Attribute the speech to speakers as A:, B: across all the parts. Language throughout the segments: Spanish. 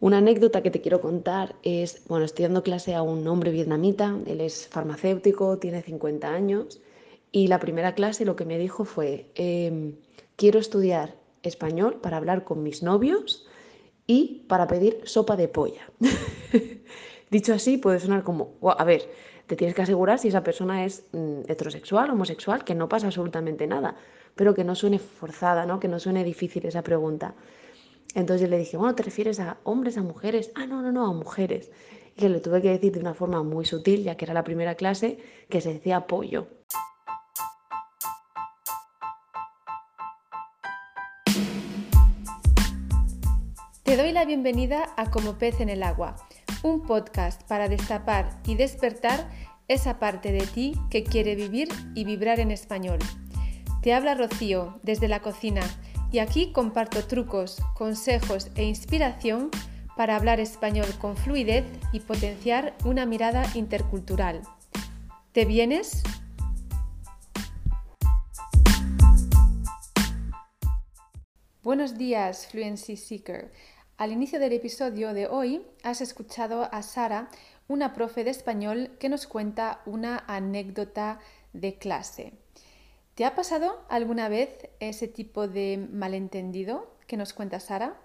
A: Una anécdota que te quiero contar es, bueno, estoy dando clase a un hombre vietnamita, él es farmacéutico, tiene 50 años, y la primera clase lo que me dijo fue, em, quiero estudiar español para hablar con mis novios y para pedir sopa de polla. Dicho así, puede sonar como, a ver, te tienes que asegurar si esa persona es mm, heterosexual, homosexual, que no pasa absolutamente nada, pero que no suene forzada, ¿no? que no suene difícil esa pregunta. Entonces yo le dije, bueno, ¿te refieres a hombres, a mujeres? Ah, no, no, no, a mujeres. Y le tuve que decir de una forma muy sutil, ya que era la primera clase, que se decía pollo.
B: Te doy la bienvenida a Como pez en el agua, un podcast para destapar y despertar esa parte de ti que quiere vivir y vibrar en español. Te habla Rocío desde la cocina y aquí comparto trucos, consejos e inspiración para hablar español con fluidez y potenciar una mirada intercultural. ¿Te vienes? Buenos días, Fluency Seeker. Al inicio del episodio de hoy has escuchado a Sara, una profe de español, que nos cuenta una anécdota de clase. ¿Te ha pasado alguna vez ese tipo de malentendido que nos cuenta Sara?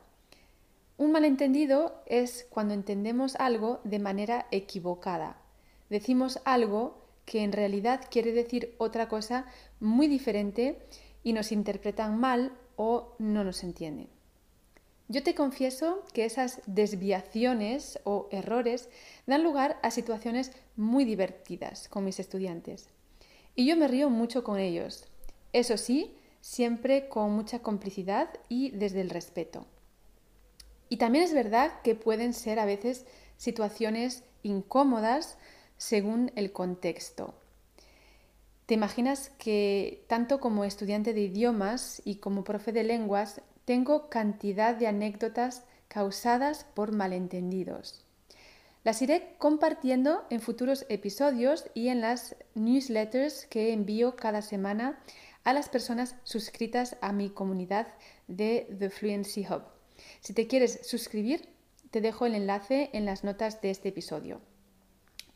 B: Un malentendido es cuando entendemos algo de manera equivocada. Decimos algo que en realidad quiere decir otra cosa muy diferente y nos interpretan mal o no nos entienden. Yo te confieso que esas desviaciones o errores dan lugar a situaciones muy divertidas con mis estudiantes. Y yo me río mucho con ellos. Eso sí, siempre con mucha complicidad y desde el respeto. Y también es verdad que pueden ser a veces situaciones incómodas según el contexto. ¿Te imaginas que tanto como estudiante de idiomas y como profe de lenguas tengo cantidad de anécdotas causadas por malentendidos? Las iré compartiendo en futuros episodios y en las newsletters que envío cada semana a las personas suscritas a mi comunidad de The Fluency Hub. Si te quieres suscribir, te dejo el enlace en las notas de este episodio.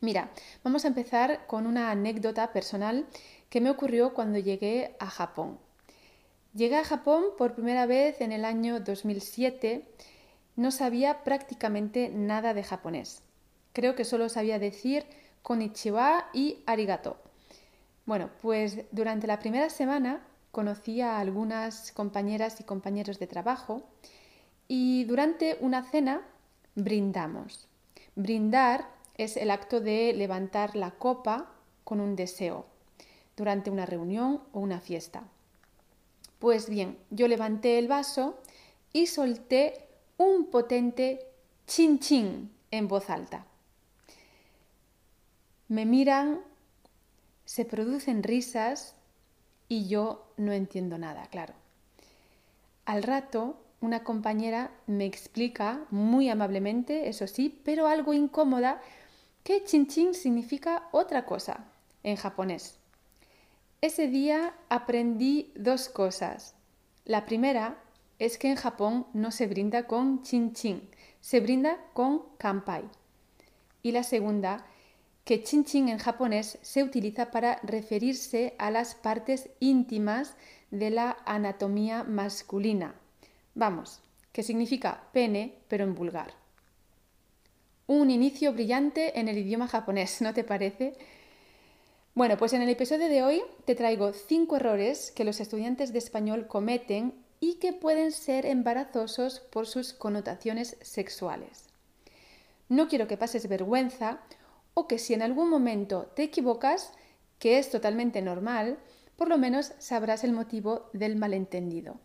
B: Mira, vamos a empezar con una anécdota personal que me ocurrió cuando llegué a Japón. Llegué a Japón por primera vez en el año 2007. No sabía prácticamente nada de japonés. Creo que solo sabía decir konnichiwa y arigato. Bueno, pues durante la primera semana conocí a algunas compañeras y compañeros de trabajo y durante una cena brindamos. Brindar es el acto de levantar la copa con un deseo durante una reunión o una fiesta. Pues bien, yo levanté el vaso y solté un potente chin chin en voz alta. Me miran, se producen risas y yo no entiendo nada, claro. Al rato, una compañera me explica muy amablemente, eso sí, pero algo incómoda, que chin chin significa otra cosa en japonés. Ese día aprendí dos cosas. La primera es que en Japón no se brinda con chin chin, se brinda con kampai. Y la segunda que chin chin en japonés se utiliza para referirse a las partes íntimas de la anatomía masculina. Vamos, que significa pene, pero en vulgar. Un inicio brillante en el idioma japonés, ¿no te parece? Bueno, pues en el episodio de hoy te traigo cinco errores que los estudiantes de español cometen y que pueden ser embarazosos por sus connotaciones sexuales. No quiero que pases vergüenza o que si en algún momento te equivocas, que es totalmente normal, por lo menos sabrás el motivo del malentendido.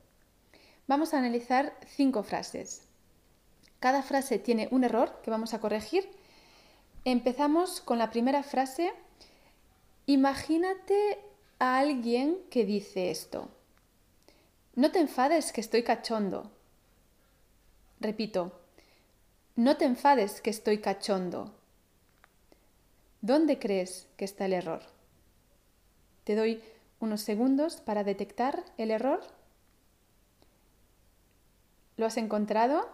B: Vamos a analizar cinco frases. Cada frase tiene un error que vamos a corregir. Empezamos con la primera frase. Imagínate a alguien que dice esto. No te enfades que estoy cachondo. Repito, no te enfades que estoy cachondo. ¿Dónde crees que está el error? Te doy unos segundos para detectar el error. ¿Lo has encontrado?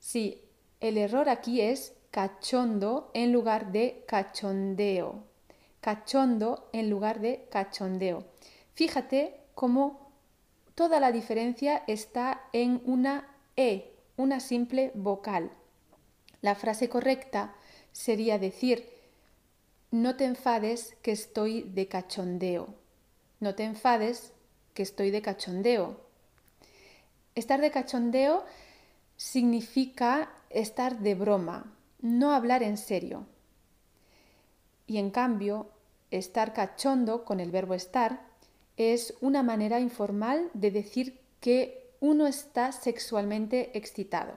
B: Sí, el error aquí es cachondo en lugar de cachondeo. Cachondo en lugar de cachondeo. Fíjate cómo toda la diferencia está en una E, una simple vocal. La frase correcta sería decir, no te enfades que estoy de cachondeo. No te enfades que estoy de cachondeo. Estar de cachondeo significa estar de broma, no hablar en serio. Y en cambio, estar cachondo con el verbo estar es una manera informal de decir que uno está sexualmente excitado.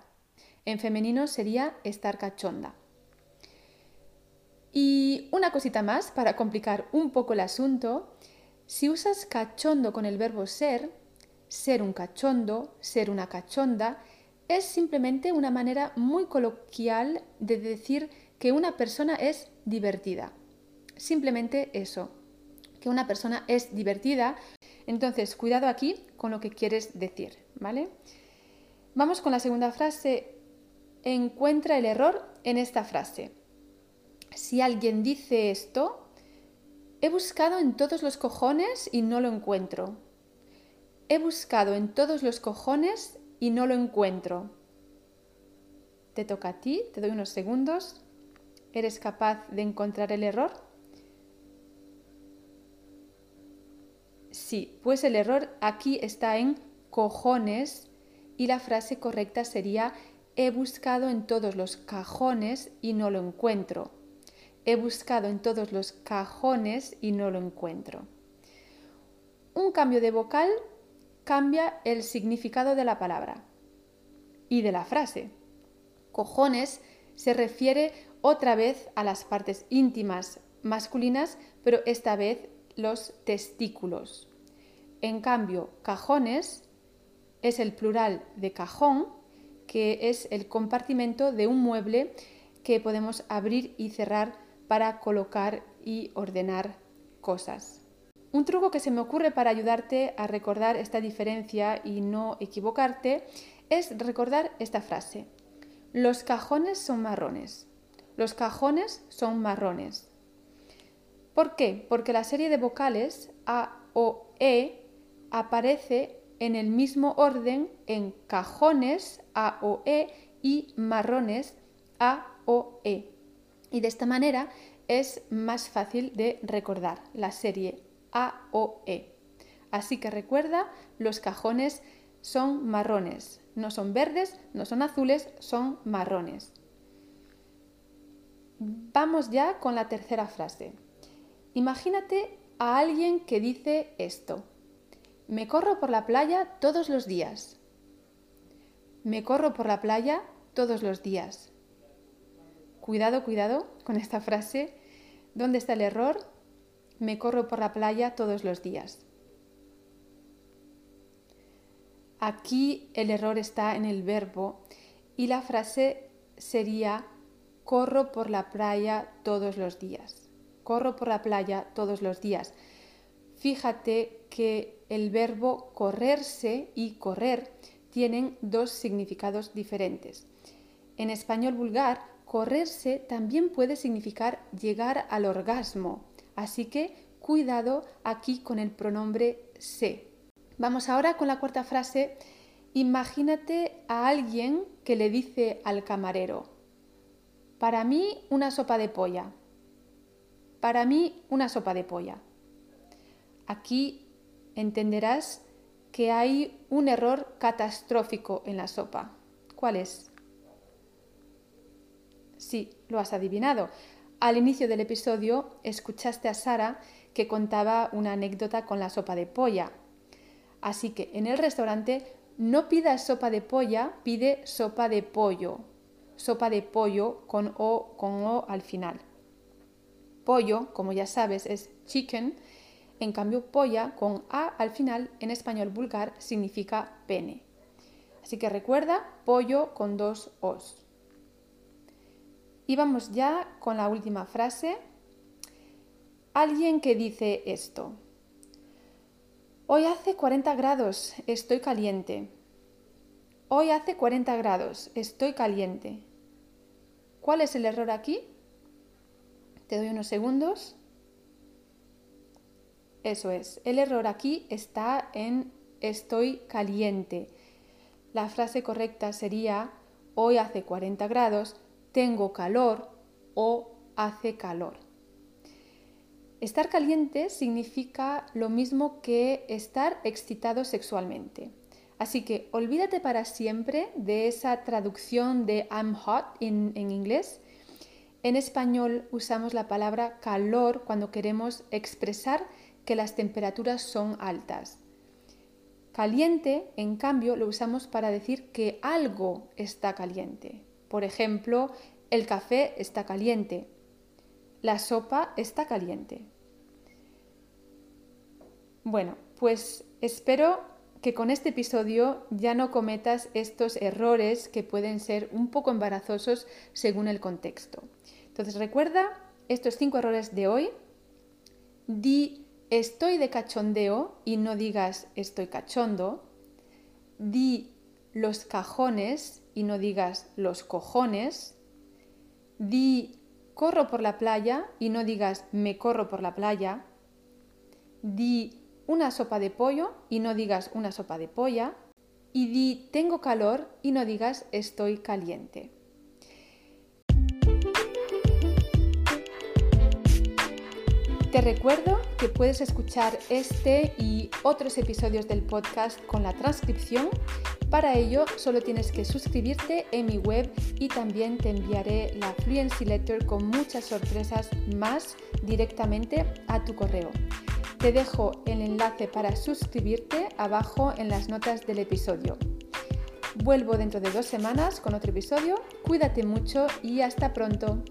B: En femenino sería estar cachonda. Y una cosita más para complicar un poco el asunto, si usas cachondo con el verbo ser, ser un cachondo, ser una cachonda, es simplemente una manera muy coloquial de decir que una persona es divertida. Simplemente eso, que una persona es divertida. Entonces, cuidado aquí con lo que quieres decir, ¿vale? Vamos con la segunda frase. Encuentra el error en esta frase. Si alguien dice esto, he buscado en todos los cojones y no lo encuentro. He buscado en todos los cojones y no lo encuentro. Te toca a ti, te doy unos segundos. ¿Eres capaz de encontrar el error? Sí, pues el error aquí está en cojones y la frase correcta sería he buscado en todos los cajones y no lo encuentro. He buscado en todos los cajones y no lo encuentro. Un cambio de vocal cambia el significado de la palabra y de la frase. Cojones se refiere otra vez a las partes íntimas masculinas, pero esta vez los testículos. En cambio, cajones es el plural de cajón, que es el compartimento de un mueble que podemos abrir y cerrar para colocar y ordenar cosas. Un truco que se me ocurre para ayudarte a recordar esta diferencia y no equivocarte es recordar esta frase. Los cajones son marrones. Los cajones son marrones. ¿Por qué? Porque la serie de vocales A, O, E aparece en el mismo orden en cajones A, O, E y marrones A, O, E. Y de esta manera es más fácil de recordar la serie a o E. Así que recuerda, los cajones son marrones, no son verdes, no son azules, son marrones. Vamos ya con la tercera frase. Imagínate a alguien que dice esto. Me corro por la playa todos los días. Me corro por la playa todos los días. Cuidado, cuidado con esta frase. ¿Dónde está el error? Me corro por la playa todos los días. Aquí el error está en el verbo y la frase sería corro por la playa todos los días. Corro por la playa todos los días. Fíjate que el verbo correrse y correr tienen dos significados diferentes. En español vulgar, correrse también puede significar llegar al orgasmo, Así que cuidado aquí con el pronombre se. Vamos ahora con la cuarta frase. Imagínate a alguien que le dice al camarero, para mí una sopa de polla. Para mí una sopa de polla. Aquí entenderás que hay un error catastrófico en la sopa. ¿Cuál es? Sí, lo has adivinado. Al inicio del episodio escuchaste a Sara que contaba una anécdota con la sopa de polla. Así que en el restaurante no pidas sopa de polla, pide sopa de pollo. Sopa de pollo con O, con O al final. Pollo, como ya sabes, es chicken. En cambio, polla con A al final en español vulgar significa pene. Así que recuerda, pollo con dos Os. Y vamos ya con la última frase. Alguien que dice esto. Hoy hace 40 grados, estoy caliente. Hoy hace 40 grados, estoy caliente. ¿Cuál es el error aquí? Te doy unos segundos. Eso es, el error aquí está en estoy caliente. La frase correcta sería hoy hace 40 grados, tengo calor o hace calor. Estar caliente significa lo mismo que estar excitado sexualmente. Así que olvídate para siempre de esa traducción de I'm hot en, inglés. En español usamos la palabra calor cuando queremos expresar que las temperaturas son altas. Caliente, en cambio, lo usamos para decir que algo está caliente. Por ejemplo, el café está caliente, la sopa está caliente. Bueno, pues espero que con este episodio ya no cometas estos errores que pueden ser un poco embarazosos según el contexto. Entonces recuerda estos cinco errores de hoy. Di estoy de cachondeo y no digas estoy cachondo. Di los cajones y no digas los cojones. Di corro por la playa y no digas me corro por la playa. Di una sopa de pollo y no digas una sopa de polla. Y di tengo calor y no digas estoy caliente. Te recuerdo que puedes escuchar este y otros episodios del podcast con la transcripción. Para ello solo tienes que suscribirte en mi web y también te enviaré la Fluency Letter con muchas sorpresas más directamente a tu correo. Te dejo el enlace para suscribirte abajo en las notas del episodio. Vuelvo dentro de dos semanas con otro episodio. Cuídate mucho y hasta pronto.